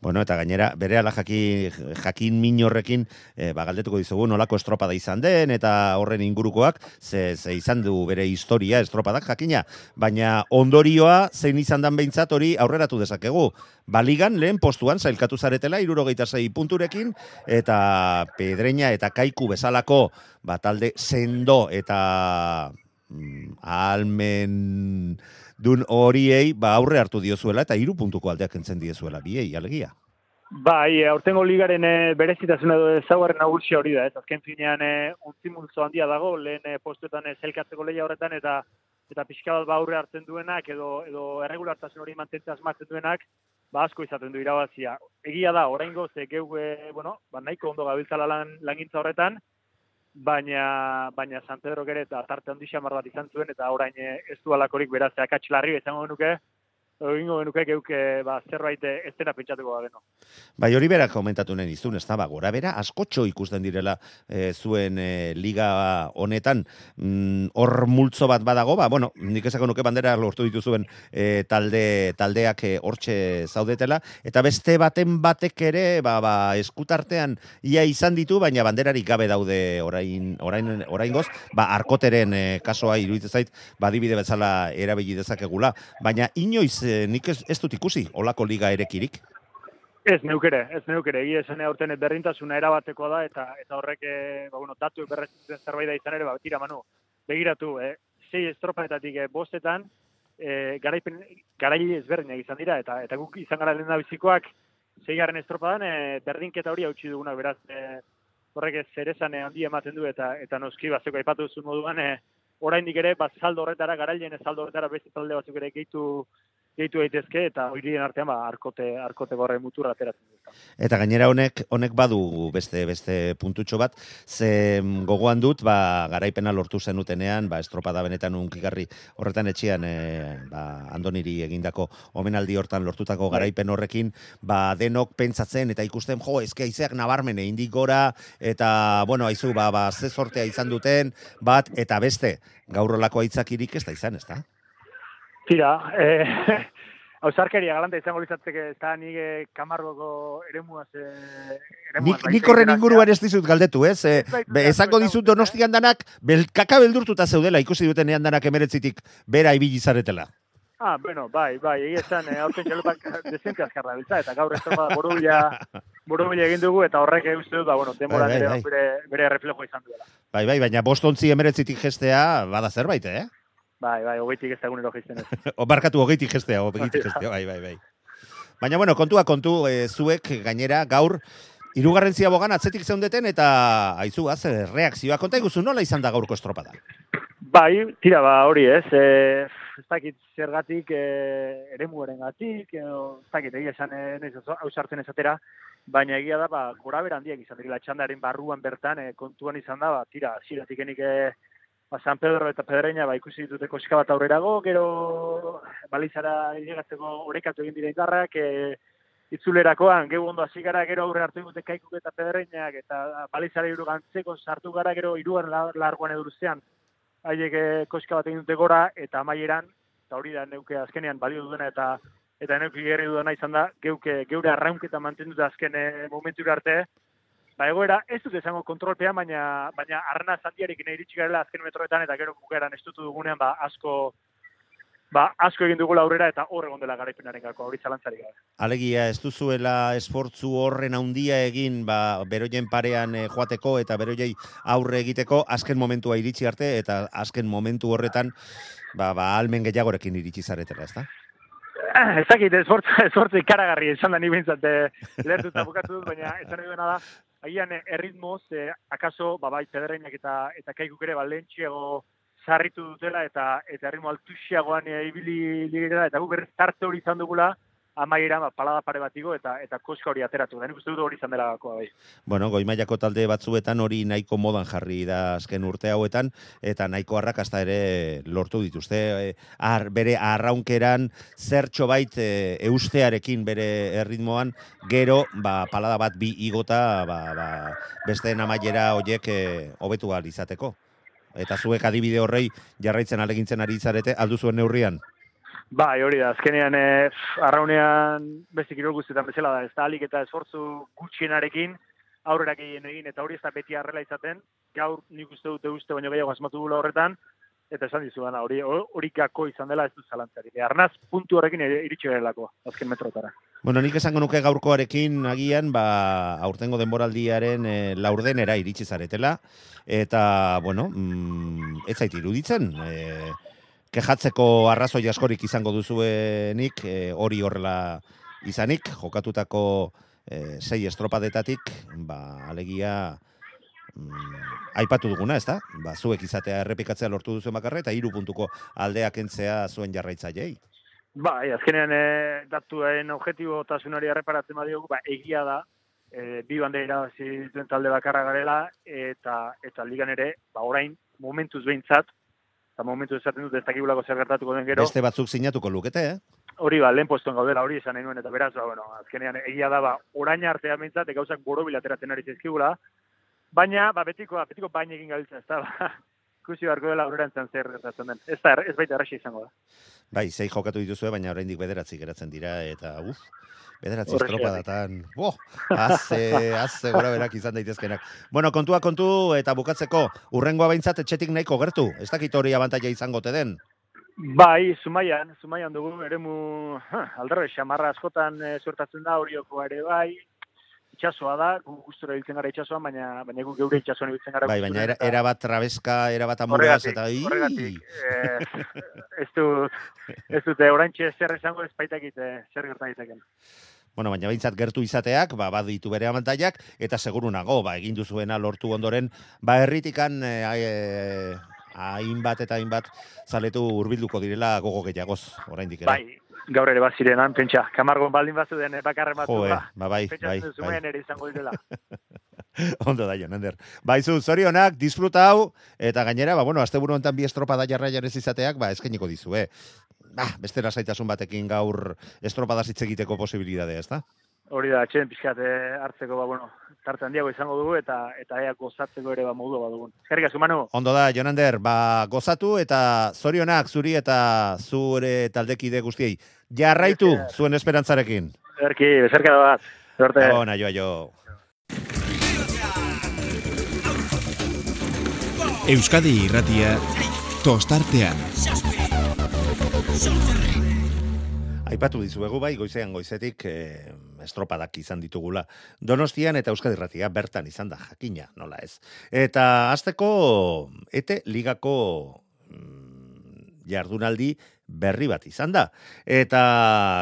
Bueno, eta gainera, bere ala jakin, jakin minorrekin, eh, ba, galdetuko dizugu nolako estropada izan den, eta horren ingurukoak, ze, ze izan du bere historia estropadak jakina, baina ondorioa zein izan dan behintzat hori aurreratu dezakegu. Baligan, lehen postuan, zailkatu zaretela, irurogeita zei punturekin, eta pedreña eta kaiku bezalako, ba, talde sendo eta ahalmen dun horiei ba aurre hartu diozuela eta hiru puntuko aldeak entzen diezuela biei alegia. Bai, e, aurtengo ligaren e, berezitasuna edo ezaugarri nagusia hori da, ez azken finean e, untzi multzo handia dago, lehen e, postuetan e, zelkatzeko leia horretan eta eta pixka bat ba aurre hartzen duenak edo edo erregulartasun hori mantentzea asmatzen duenak, ba asko izaten du irabazia. Egia da, oraingo ze geu e, bueno, ba nahiko ondo gabiltzala lan langintza horretan, baina baina San Pedro ere eta tarte handi xamar bat izan zuen eta orain e, ez du alakorik beraz akatxlarri izango genuke egingo genuke geuke ba, zerbait ez dena pentsatuko gabeno. Bai, hori berak komentatu nahi dizun, ez da, ba, gora bera, askotxo ikusten direla e, zuen e, liga honetan, mm, hor multzo bat badago, ba, bueno, nik esako nuke bandera lortu dituzuen e, talde, taldeak hortxe zaudetela, eta beste baten batek ere, ba, ba, eskutartean ia izan ditu, baina banderarik gabe daude orain, orain, orain goz, ba, arkoteren e, kasoa iruditzen zait, badibide bezala erabili dezakegula, baina inoiz nik ez, ez dut ikusi, olako liga erekirik. Ez neukere, ez neukere, egia esan aurten berrintasuna erabateko da, eta eta horrek, e, ba, bueno, datu berrezitzen zerbait da izan ere, ba, tira, manu, begiratu, eh, sei estropanetatik e, bostetan, e, garaipen, garaile ezberdinak izan dira, eta eta guk izan gara lehen bizikoak, zeigarren estropadan, e, berdinketa hori hautsi duguna, beraz, e, horrek ez zerezan e, handi ematen du, eta eta noski, bazeko aipatu duzun moduan, e, oraindik ere, ba, saldo horretara, garailen saldo horretara beste talde batzuk ere gehitu gehitu daitezke eta horien artean ba arkote arkote gorre muturra ateratzen dut. Eta gainera honek honek badu beste beste puntutxo bat, ze mm, gogoan dut ba garaipena lortu zenutenean, ba estropada benetan unkigarri horretan etxean e, ba Andoniri egindako omenaldi hortan lortutako Bai. garaipen horrekin, ba denok pentsatzen eta ikusten jo, eske haizeak nabarmen egin gora eta bueno, aizu ba ba ze sortea izan duten bat eta beste gaur olako aitzakirik ez da izan, ezta? Tira, eh, ausarkeria galanta izango litzateke, ez da nire kamargoko eremuaz... Eh, eremuaz Nik, nik horren inguruan ez dizut galdetu, ez? E, be, esango dizut donostian danak, bel, kaka beldurtuta zeudela, ikusi dutenean danak emeretzitik bera ibili zaretela. Ah, bueno, bai, bai, egia esan, eh, aurten txalupak dezente azkarra biltza, eta gaur ez da borobila, borobila egin dugu, eta horrek uste dut, da, bueno, denboran Bai, bai, bai. bere, bere reflejo izan duela. Bai, bai, baina bostontzi emeretzitik gestea, bada zerbait, eh? Bai, bai, hogeitik ez da egunero jaisten ez. O, barkatu hogeitik gestea, hogeitik gestea, bai, bai, bai. Baina, bueno, kontua kontu, e, zuek gainera gaur, Hirugarren ziabogan atzetik zeundeten eta aizu az, eh, reakzioa konta iguzu nola izan da gaurko estropada. Bai, tira ba hori ez, e, ez dakit zergatik e, eremuaren gatik, edo ez dakit egia esan e, naiz oso ausartzen esatera, baina egia da, ba, gora handiak izan direla txandaren barruan bertan, e, kontuan izan da, ba, tira, ziratik enik e, ba, San Pedro eta Pedreña ba, ikusi ditute koska bat aurrerago, gero balizara ilegatzeko orekatu egin dira indarrak, e, itzulerakoan, geu ondo hasi gara, gero aurre hartu dute kaikuk eta Pedreñak, eta balizara iru gantzeko sartu gara, gero iruan la, largoan edurzean, haiek eh, koska bat egin dute gora, eta amaieran, eta hori da neuke azkenean balio duena, eta eta neuke gerri duena izan da, geuke, geure arraunketa mantenduta azken eh, momentu arte, ba egoera ez dut esango kontrolpean, baina, baina arna zandiarekin iritsi garela azken metroetan, eta gero bukaeran estutu dugunean, ba asko, ba, asko egin dugula aurrera eta hor egon dela garaipenaren gako, hori zalantzari gabe. Alegia, ez duzuela esfortzu horren handia egin, ba, beroien parean eh, joateko eta beroiei aurre egiteko, azken momentua iritsi arte, eta azken momentu horretan, ba, ba, almen gehiagorekin iritsi zaretela, ezta? Ah, Ez dakit, esfortzu, esfortzu ikaragarri esan da ni bintzat lertuta bukatu dut, baina esan nahi duena da, agian eh, erritmoz, eh, akaso, ba, bai, pederreinak eta, eta kaikuk ere, ba, lehentxiego sarritu dutela, eta, eta erritmo altuxiagoan eh, ibili ligera, eta gu berriz tarte hori izan dugula, amaieran, ba, palada pare batigo, eta, eta koska hori ateratu. Da, nik uste dut hori izan dela gakoa, bai. Bueno, goimaiako talde batzuetan hori nahiko modan jarri da azken urte hauetan, eta nahiko arrakasta ere lortu dituzte. E, ar, bere arraunkeran zertxo bait e, eustearekin bere erritmoan, gero, ba, palada bat bi igota, ba, ba, beste amaiera hoiek e, hobetu ahal izateko. Eta zuek adibide horrei jarraitzen alegintzen ari zarete, aldu zuen neurrian. Bai, hori da, azkenean e, arraunean beste kirol guztietan bezala da, ez da alik eta esfortzu gutxienarekin aurrera gehien egin, eta hori ez da beti arrela izaten, gaur nik uste dute uste baino gehiago asmatu gula horretan, eta esan dizu bana, hori hori gako izan dela ez du zalantzari. E, arnaz puntu horrekin iritsi garelako, azken metrotara. Bueno, nik esango nuke gaurkoarekin agian, ba, aurtengo denboraldiaren e, laurdenera iritsi zaretela, eta, bueno, mm, ez zait iruditzen, e, kejatzeko arrazoi askorik izango duzuenik, e, hori horrela izanik, jokatutako e, sei estropadetatik, ba, alegia, mm, aipatu duguna, ez da? Ba, zuek izatea errepikatzea lortu duzu makarra, eta hiru puntuko aldeak entzea zuen jarraitzaileei. Bai, azkenean e, datuen objetibo tasunari erreparatzen badiogu, ba, egia da, e, bi bande irabazi dituen talde bakarra garela, eta eta ligan ere, ba, orain, momentuz behintzat, eta momentu esaten dut ez dakigulako zer gertatuko den gero. Beste batzuk sinatuko lukete, eh? Hori ba, lehen postuen gaudela, hori esan nahi nuen, eta beraz, ba, bueno, azkenean egia da, ba, orain artea behintzat, gauzak borobil ateratzen ari zizkigula, baina, ba, betiko, betiko bain egin gabiltza, ez da, ba, ikusi beharko dela aurrerantzen zer gertatzen den. Ez da, ez baita erraxi izango da. Bai, zei jokatu dituzue, baina oraindik bederatzi geratzen dira, eta uf, bederatzi Horrexeatik. estropadatan, bo, azze, azze gora berak izan daitezkenak. Bueno, kontua kontu, eta bukatzeko, urrengoa behintzat etxetik nahiko gertu, ez dakit hori abantaia izango te den. Bai, Zumaian, Zumaian dugu, eremu huh, alderre, xamarra askotan e, suertatzen da, horioko ere bai, itxasoa da, gu gustura biltzen gara itxasoan, baina, baina gu geure itxasoan biltzen gara. Bai, baina era, era bat trabeska, era bat amuraz, eta ii, horregatik, eh, ez dut, ez dute, oraintxe zer esango ez baitakit zer gerta daiteken. Bueno, baina behintzat gertu izateak, ba, baditu bere amantaiak, eta seguru nago, ba, egin duzuena lortu ondoren, ba, herritikan, e, hainbat eta hainbat zaletu hurbilduko direla gogo gehiagoz, oraindik ere. Bai, gaur ere baziren, han, pentsa, kamargon baldin bazu den bakarren batzu, Jo, eh, ba, ba, bai, bai, pentsatzen bai. ere izango direla. Ondo da, Jonander. Baizu, zorionak, disfruta hau, eta gainera, ba, bueno, azte honetan bi estropada jarraian ez izateak, ba, eskainiko dizu, eh? Ba, beste lasaitasun batekin gaur estropada hitz egiteko posibilidadea, ez da? Hori da, atxen pixkat eh, hartzeko, ba, bueno, tarte handiago izango dugu, eta eta ea gozatzeko ere ba modu badugun. Eskerrik asko, Manu. Ondo da, Jonander, ba, gozatu eta zorionak zuri eta zure taldekide guztiei. Jarraitu Esker. zuen esperantzarekin. Erki, bezerka da bat. Zorte. Gabon, aio, aio. Euskadi irratia tostartean. Aipatu dizuegu bai, goizean goizetik eh, estropadak izan ditugula. Donostian eta Euskadi Irratia bertan izan da, jakina, nola ez. Eta azteko, ete ligako mm, jardunaldi berri bat izan da. Eta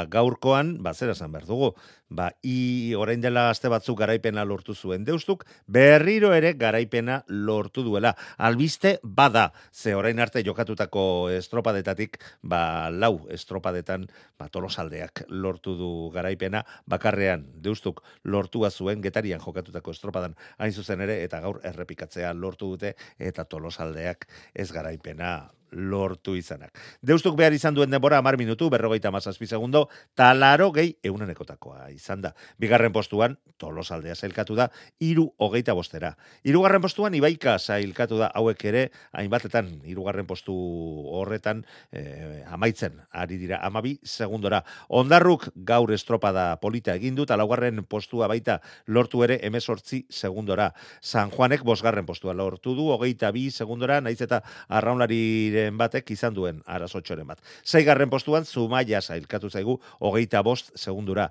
gaurkoan, ba, zer esan behar dugu, ba, i orain dela aste batzuk garaipena lortu zuen deustuk, berriro ere garaipena lortu duela. Albiste bada, ze orain arte jokatutako estropadetatik, ba, lau estropadetan, ba, tolosaldeak lortu du garaipena, bakarrean deustuk lortua zuen getarian jokatutako estropadan hain zuzen ere, eta gaur errepikatzea lortu dute, eta tolosaldeak ez garaipena lortu izanak. Deustuk behar izan duen denbora amar minutu, berrogeita mazazpi segundo, talaro gehi eunenekotakoa izan da. Bigarren postuan, tolosaldea zailkatu da, iru hogeita bostera. Hirugarren postuan, ibaika zailkatu da, hauek ere, hainbatetan, hirugarren postu horretan, eh, amaitzen, ari dira, amabi segundora. Ondarruk gaur estropada polita egin dut, laugarren postua baita lortu ere emesortzi segundora. San Juanek bosgarren postua lortu du, hogeita bi segundora, naiz eta arraunlariren batek izan duen arazotxoren bat. Seigarren postuan, Zumaia zailkatu zaigu, hogeita bost segundura.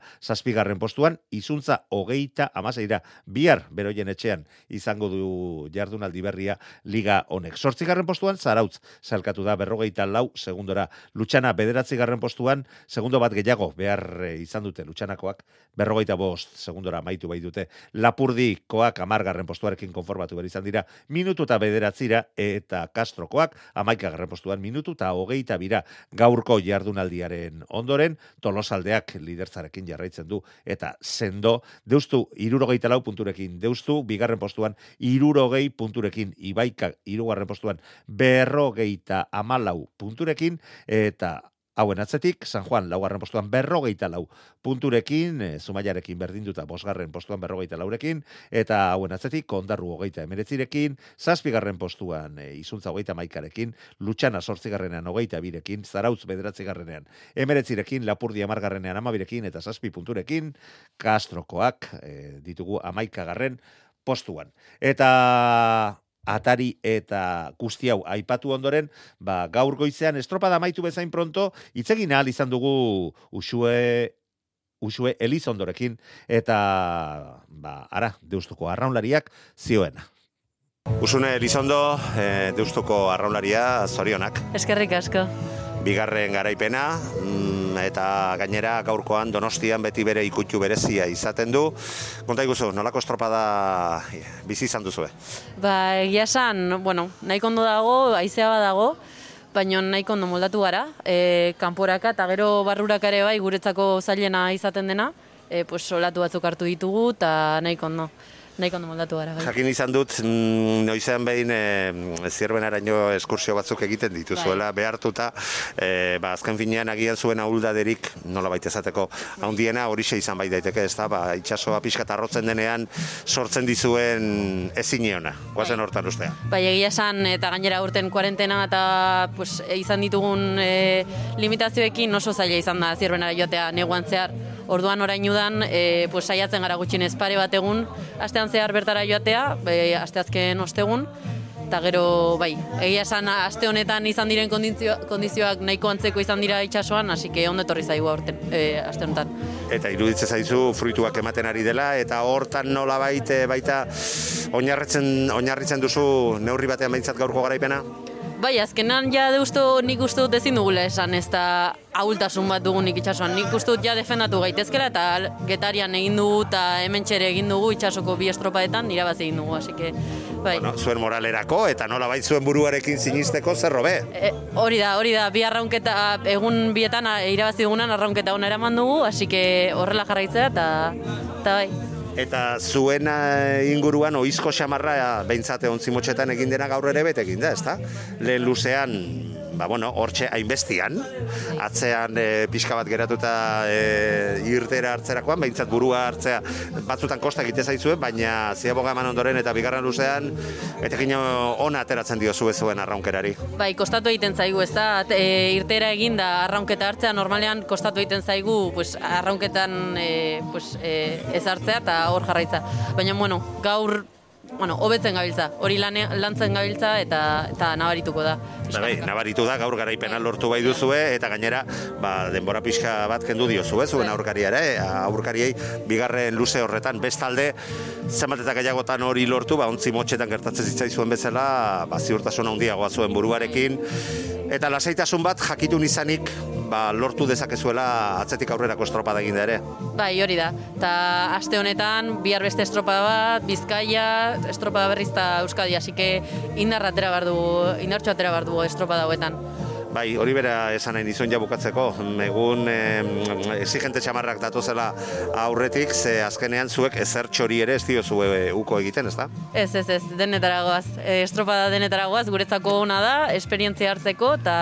Zazpigarren postuan, izuntza hogeita amaseira, bihar beroien etxean izango du jardunaldi berria liga honek. Sortzigarren postuan, Zarautz zailkatu da berrogeita lau segundora. Lutxana bederatzigarren postuan, segundo bat gehiago behar eh, izan dute Lutxanakoak, berrogeita bost segundora amaitu bai dute. Lapurdikoak amargarren postuarekin konformatu behar izan dira, minutu eta bederatzira eta Castrokoak amaikagarren postuan minutu eta hogeita bira gaurko jardunaldiaren ondoren, tolosaldeak liderzarekin jarraitzen du eta sendo, deustu irurogeita lau punturekin, deustu bigarren postuan irurogei punturekin, ibaika irugarren postuan berrogeita amalau punturekin, eta Hauen atzetik, San Juan laugarren postuan berrogeita lau punturekin, e, Zumaiarekin berdinduta bosgarren postuan berrogeita laurekin, eta hauen atzetik, kondarru hogeita emeretzirekin, zazpigarren postuan e, izuntza hogeita maikarekin, Lutxana sortzigarrenean hogeita birekin, Zarautz bederatzigarrenean emeretzirekin, Lapurdi amargarrenean amabirekin, eta zazpi punturekin, Kastrokoak e, ditugu amaikagarren postuan. Eta atari eta guzti hau aipatu ondoren, ba, gaur goizean estropada amaitu bezain pronto, itzegin ahal izan dugu usue usue Elizondorekin eta ba, ara, deustuko arraunlariak zioena. Usune Elizondo, e, deustuko arraunlaria, zorionak. Eskerrik asko. Bigarren garaipena, mm, eta gainera gaurkoan donostian beti bere ikutu berezia izaten du. Konta iguzu, nolako estropada bizi izan duzue? Ba, egia esan, bueno, nahiko ondo dago, aizea dago, baina nahiko ondo moldatu gara. E, kanporaka eta gero barruraka ere bai guretzako zailena izaten dena, e, pues, solatu batzuk hartu ditugu eta nahiko ondo. Nahiko ondo moldatu gara. Bai. Jakin izan dut, mm, noizean behin e, zierbenaraino eskursio batzuk egiten dituzuela, Bai. behartuta, e, ba, azken finean agian zuen ahuldaderik, nola baita esateko, haundiena horixe izan bai daiteke, ez da, ba, itxasoa pixka arrotzen denean sortzen dizuen ezineona, guazen hortan ustea. Bai, egia esan, eta gainera urten kuarentena eta pues, e, izan ditugun e, limitazioekin oso zaila izan da zirbenara joatea neguan zehar. Orduan orain udan, e, pues, saiatzen gara gutxinez pare bat egun, astean zehar bertara joatea, e, asteazken ostegun, eta gero, bai, egia esan, aste honetan izan diren kondizio, kondizioak nahiko antzeko izan dira itsasoan, hasi que ondo etorri zaigu aurten, e, aste honetan. Eta iruditzen zaizu fruituak ematen ari dela, eta hortan nola baita, baita oinarritzen, oinarritzen duzu neurri batean behintzat gaurko garaipena? Bai, azkenan ja deusto nik uste dut ezin dugula esan, ez da ahultasun bat dugunik itxasuan. Nik uste dut ja defendatu gaitezkela eta getarian egin dugu eta hemen txere egin dugu itxasoko bi estropaetan irabazi egin dugu, así que, bai. Bueno, zuen moralerako eta nola bait zuen buruarekin sinisteko zer robe. E, hori da, hori da, bi arraunketa, egun bietan irabazi dugunan arraunketa ona eraman dugu, hasi que horrela jarraitzea eta, eta bai. Eta zuen eh, inguruan oizko xamarra behintzate ontzimotxetan egin dena gaur ere bete egin da, ezta? Lehen luzean, ba bueno, hortxe hainbestian, atzean e, pixka bat geratuta e, irtera hartzerakoan, behintzat burua hartzea batzutan kosta egite zaizue, baina ziaboga eman ondoren eta bigarren luzean, etekin ona ateratzen dio zuen arraunkerari. Bai, kostatu egiten zaigu, ez da, e, irtera egin da arraunketa hartzea, normalean kostatu egiten zaigu, pues, arraunketan e, pues, e, ez hartzea eta hor jarraitza. Baina, bueno, gaur bueno, hobetzen gabiltza, hori lane, lantzen gabiltza eta eta nabarituko da. Ba, bai, nabaritu da gaur garaipena lortu bai duzue eta gainera ba, denbora pixka bat kendu diozue zuen aurkariara, eh? aurkariei bigarren luze horretan bestalde zenbat eta gehiagotan hori lortu, ba ontzi motxetan gertatzen zitzaizuen bezala, ba ziurtasun handiagoa zuen buruarekin eta lasaitasun bat jakitun izanik ba, lortu dezakezuela atzetik aurrerako estropada egin ere. Bai, hori da. Ta aste honetan bihar beste estropada bat, Bizkaia, estropada berriz eta Euskadi, así que indarra atera behar dugu, indartxo atera behar dugu estropada hauetan. Bai, hori bera esan nahi dizuen ja bukatzeko. Egun e, exigente txamarrak datozela aurretik, ze azkenean zuek ezer txori ere ez diozu e, uko egiten, ez da? Ez, ez, ez, denetara goaz. E, estropada denetara goaz, guretzako ona da, esperientzia hartzeko, eta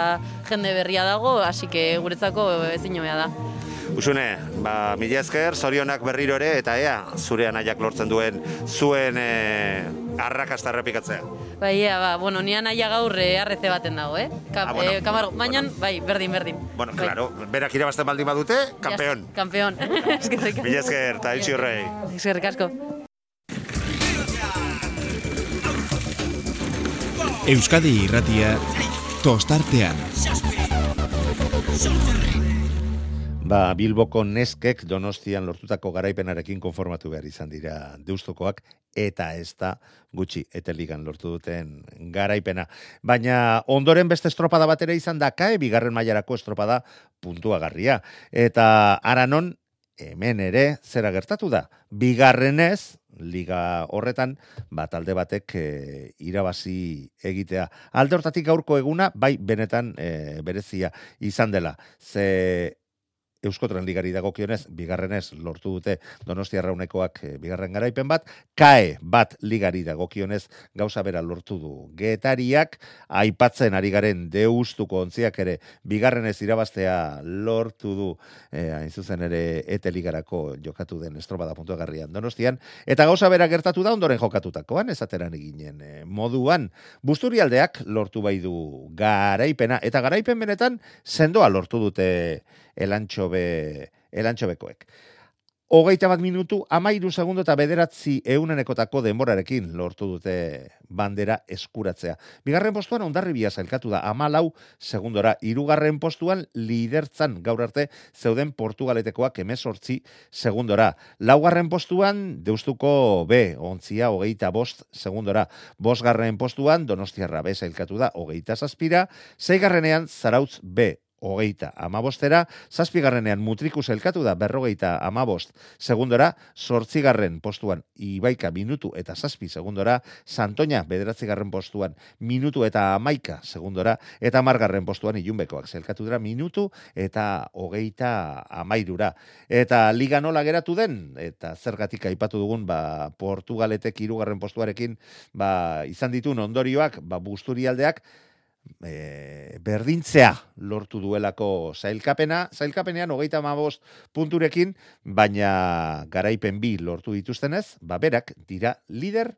jende berria dago, hasi que guretzako ezin da. Usune, ba, mila esker, zorionak berriro ere, eta ea, zure anaiak lortzen duen zuen e, arrakasta errepikatzea. Bai, ea, ba, bueno, ni anaia gaur e, arreze baten dago, eh? Ka, Ah, bueno. eh, kamargo, baina, bai, berdin, berdin. Bueno, Bai. claro, berak irabazten baldin badute, kampeon. Ya, Kampeon. Eskerrik asko. Mila esker, eta itxi horrei. Eskerrik asko. Euskadi irratia tostartean. Ba, Bilboko neskek donostian lortutako garaipenarekin konformatu behar izan dira deustokoak, eta ez da gutxi eteligan lortu duten garaipena. Baina ondoren beste estropada batera izan da kae, bigarren mailarako estropada puntuagarria. Eta aranon, hemen ere, zera gertatu da. Bigarrenez, liga horretan, bat alde batek e, irabazi egitea. Alde hortatik gaurko eguna, bai benetan e, berezia izan dela. Ze Euskotren ligari dagokionez, bigarrenez lortu dute Donostia Raunekoak eh, bigarren garaipen bat, kae bat ligari dagokionez gauza bera lortu du. Getariak aipatzen ari garen deustuko ontziak ere bigarrenez irabaztea lortu du eh, hain zuzen ere ete ligarako jokatu den estropada puntuagarrian Donostian, eta gauza bera gertatu da ondoren jokatutakoan, esateran eginen eh, moduan. Busturialdeak lortu bai du garaipena, eta garaipen benetan sendoa lortu dute elantxobe, elantxobekoek. Hogeita bat minutu, amairu segundo eta bederatzi eunenekotako denborarekin lortu dute bandera eskuratzea. Bigarren postuan ondarribia zailkatu da, amalau segundora. Hirugarren postuan lidertzan gaur arte zeuden portugaletekoak emezortzi segundora. Laugarren postuan deustuko B, ontzia hogeita bost segundora. Bosgarren postuan donostiarra B zailkatu da, hogeita zazpira. Zeigarrenean zarautz B, hogeita amabostera, zazpigarrenean mutrikus elkatu da berrogeita amabost segundora, sortzigarren postuan ibaika minutu eta zazpi segundora, Santoña bederatzigarren postuan minutu eta amaika segundora, eta margarren postuan ilunbekoak zelkatu dira minutu eta hogeita amairura. Eta liga nola geratu den, eta zergatik aipatu dugun, ba, Portugaletek irugarren postuarekin, ba, izan ditun ondorioak, ba, busturialdeak, e, berdintzea lortu duelako zailkapena, zailkapenean hogeita mabost punturekin, baina garaipen bi lortu dituztenez, ba berak dira lider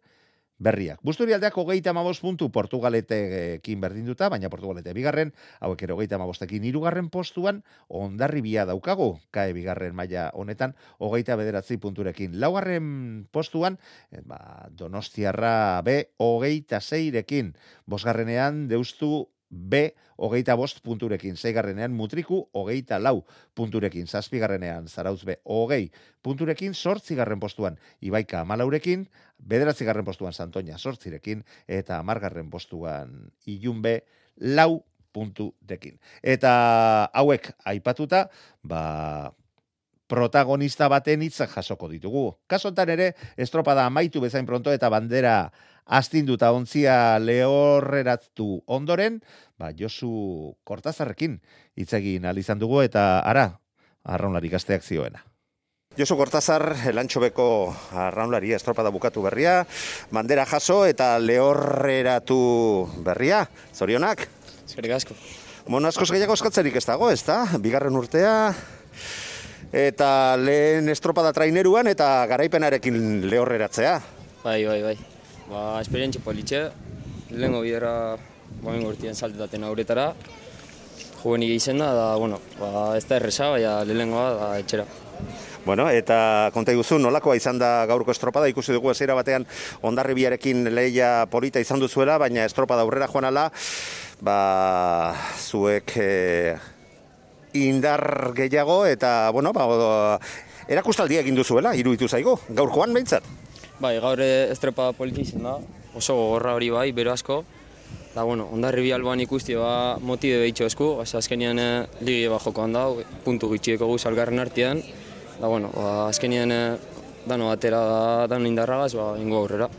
berriak. Busturi aldeak hogeita mabos puntu Portugaletekin berdinduta, baina Portugalete bigarren, hauek ero hogeita mabostekin irugarren postuan, ondarri bia daukagu, kae bigarren maila honetan, hogeita bederatzi punturekin. Laugarren postuan, eh, ba, Donostiarra B, hogeita zeirekin, bosgarrenean deustu B, hogeita bost punturekin, zeigarrenean mutriku, hogeita lau punturekin, zazpigarrenean zarauz B, hogei punturekin, sortzigarren postuan, ibaika amalaurekin, bederatzigarren postuan Santoña sortzirekin, eta amargarren postuan ilunbe lau punturekin. Eta hauek aipatuta, ba, protagonista baten hitzak jasoko ditugu. Kasontan ere, estropada amaitu bezain pronto eta bandera astinduta ontzia lehorreratu ondoren, ba, Josu Kortazarrekin itzegin alizan dugu eta ara, arraunlari gazteak zioena. Josu Kortazar, elantxobeko arraunlari estropada bukatu berria, bandera jaso eta lehorreratu berria, zorionak? Eskerrik asko. Bueno, askoz gehiago eskatzerik ez dago, ez da? Bigarren urtea, eta lehen estropada traineruan eta garaipenarekin lehorreratzea. Bai, bai, bai ba, esperientzi politxe, lehenko bidera bain gortien saltetaten auretara, juvenik izen da, da, bueno, ba, ez da erresa, baina lehenkoa da etxera. Bueno, eta konta iguzu, nolakoa izan da gaurko estropada, ikusi dugu ezera batean ondarri biarekin lehia polita izan duzuela, baina estropada aurrera joan ala, ba, zuek e, indar gehiago, eta, bueno, ba, erakustaldia egin duzuela, iruditu zaigu, gaurkoan behintzat. Bai, gaur estrepa politi da, oso gogorra hori bai, bero asko. Da, bueno, ondarri bi alboan ikusti ba, motibe behitxo esku, Asa, azkenien eh, ligi ba joko handa, puntu gitxieko guz algarren artean. Da, bueno, ba, azkenien eh, dano batera da, dano indarragaz, ba, ingo aurrera.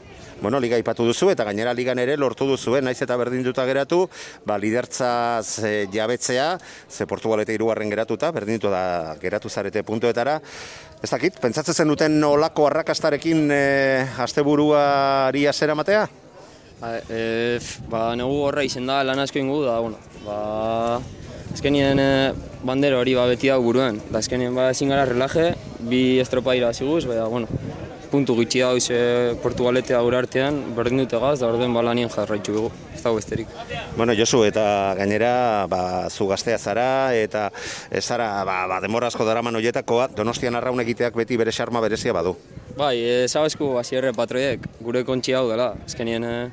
Bueno, liga ipatu duzu eta gainera ligan ere lortu duzu, naiz eta berdinduta geratu, ba, lidertzaz e, jabetzea, ze Portugalete irugarren geratuta, berdinduta da geratu zarete puntuetara. Ez dakit, pentsatzen zen duten olako arrakastarekin e, asteburuari azera matea? Ba, e, ba, negu horra izen da, lan asko ingu da, bueno, ba, azkenien e, bandera hori ba, beti da buruan, da azkenien ba, ezin gara relaje, bi estropa irabaziguz, baina, bueno, puntu gitxi da hoize Portugalete aur artean, berdin dute gaz, da orden balanien jarraitu dugu, ez dago besterik. Bueno, Josu, eta gainera, ba, zu gaztea zara, eta ez zara, ba, ba, demorazko daraman horietakoa, donostian arraun egiteak beti bere xarma berezia badu. Bai, ez hau esku, azierre patroiek, gure kontxi hau dela, azkenien... Eh...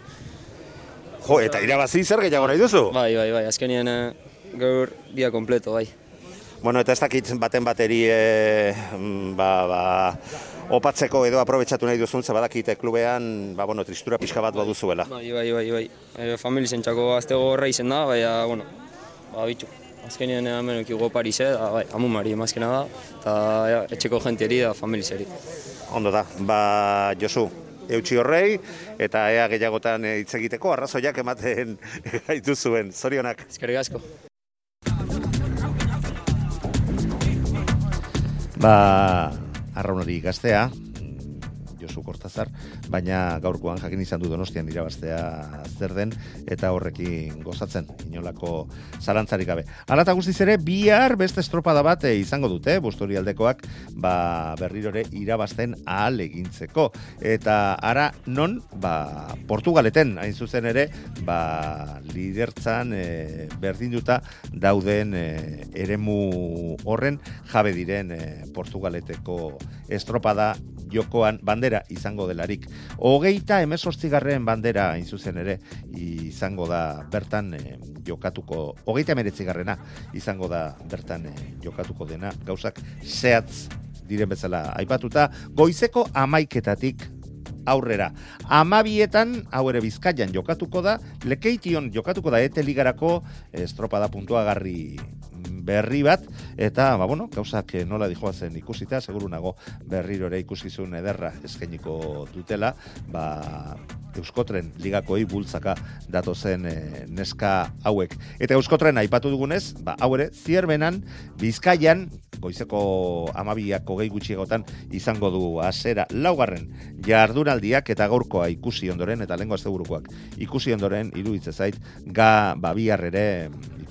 Jo, eta irabazi zer gehiago nahi duzu? Bai, bai, bai, azkenien eh, gaur dia kompleto, bai. Bueno, eta ez dakit baten bateri, e, ba, ba, opatzeko edo aprobetsatu nahi duzun, ze badakite klubean, ba, bueno, tristura pixka bat baduzuela. Bai, bai, bai, bai. E, famili zentzako azte izen da, bai, bueno, ba, bitxu. Azkenien hemen ekigo Parise, da, bai, amumari emazkena da, eta ja, etxeko jentieri da familizeri. Ondo da, ba, Josu, eutxi horrei, eta ea gehiagotan hitz egiteko, arrazoiak ematen gaitu zuen. Zorionak. Ezkerrik asko. Ba, arraun hori gaztea, Josu Kortazar, baina gaurkoan jakin izan du Donostian irabaztea zer den eta horrekin gozatzen inolako zalantzarik gabe. Hala eta guztiz ere bihar beste estropada bat eh, izango dute, Busturialdekoak ba berrirore irabazten ahal egintzeko eta ara non ba Portugaleten hain zuzen ere ba lidertzan e, berdinduta dauden e, eremu horren jabe diren e, Portugaleteko estropada jokoan bandera izango delarik. Hogeita emezortzigarren bandera hain zuzen ere izango da bertan e, jokatuko, hogeita emeretzigarrena izango da bertan e, jokatuko dena gauzak zehatz diren bezala aipatuta, goizeko amaiketatik aurrera. Amabietan, hau ere bizkaian jokatuko da, lekeition jokatuko da ete ligarako estropada puntuagarri berri bat, eta, ba, bueno, gauzak nola dijoazen ikusita, seguru nago berrirore ikuskizun ederra eskainiko dutela, ba, Euskotren ligakoi bultzaka datozen e, neska hauek. Eta Euskotren aipatu dugunez, ba, hau ere, zierbenan, bizkaian, goizeko amabiako gehi gutxiegotan izango du azera laugarren jardunaldiak eta gaurkoa ikusi ondoren eta lengo asteburukoak ikusi ondoren iruditze zait ga babiar ere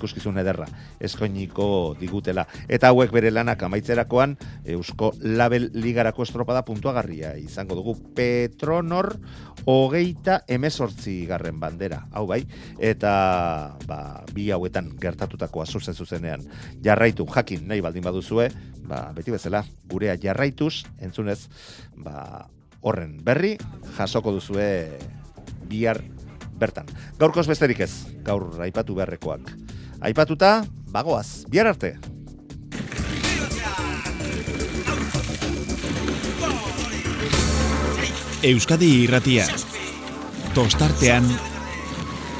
ikuskizun ederra eskoiniko digutela eta hauek bere lanak amaitzerakoan Eusko Label Ligarako estropada puntuagarria izango dugu Petronor hogeita emezortzi garren bandera, hau bai, eta ba, bi hauetan gertatutakoa zuzen zuzenean jarraitu jakin nahi baldin baduzue, ba, beti bezala, gurea jarraituz, entzunez, ba, horren berri, jasoko duzue bihar bertan. Gaurkoz besterik ez, gaur aipatu beharrekoak. Aipatuta, bagoaz, bihar arte! Euskadi irratia. Tostartean,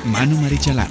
Manu Maritxalar.